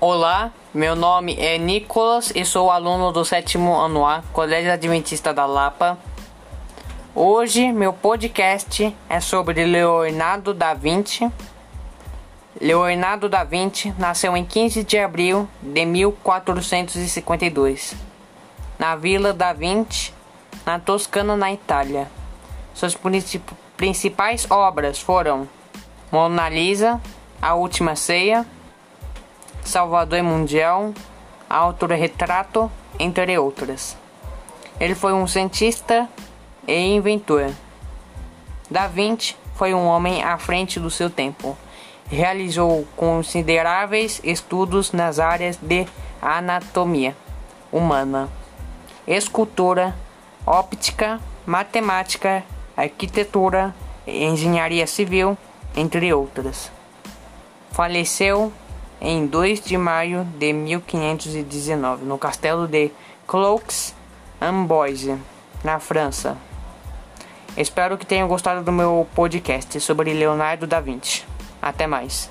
Olá, meu nome é Nicolas e sou aluno do sétimo ano A, Colégio Adventista da Lapa. Hoje meu podcast é sobre Leonardo da Vinci. Leonardo da Vinci nasceu em 15 de abril de 1452, na Vila da Vinci, na Toscana, na Itália. Suas principais obras foram Mona Lisa, A Última Ceia, Salvador Mundial, Autorretrato, entre outras. Ele foi um cientista e inventor. Da Vinci foi um homem à frente do seu tempo. Realizou consideráveis estudos nas áreas de anatomia humana, escultura, óptica, matemática, arquitetura, engenharia civil, entre outras. Faleceu em 2 de maio de 1519 no castelo de Cloux-en-Boise, na França. Espero que tenham gostado do meu podcast sobre Leonardo da Vinci. Até mais.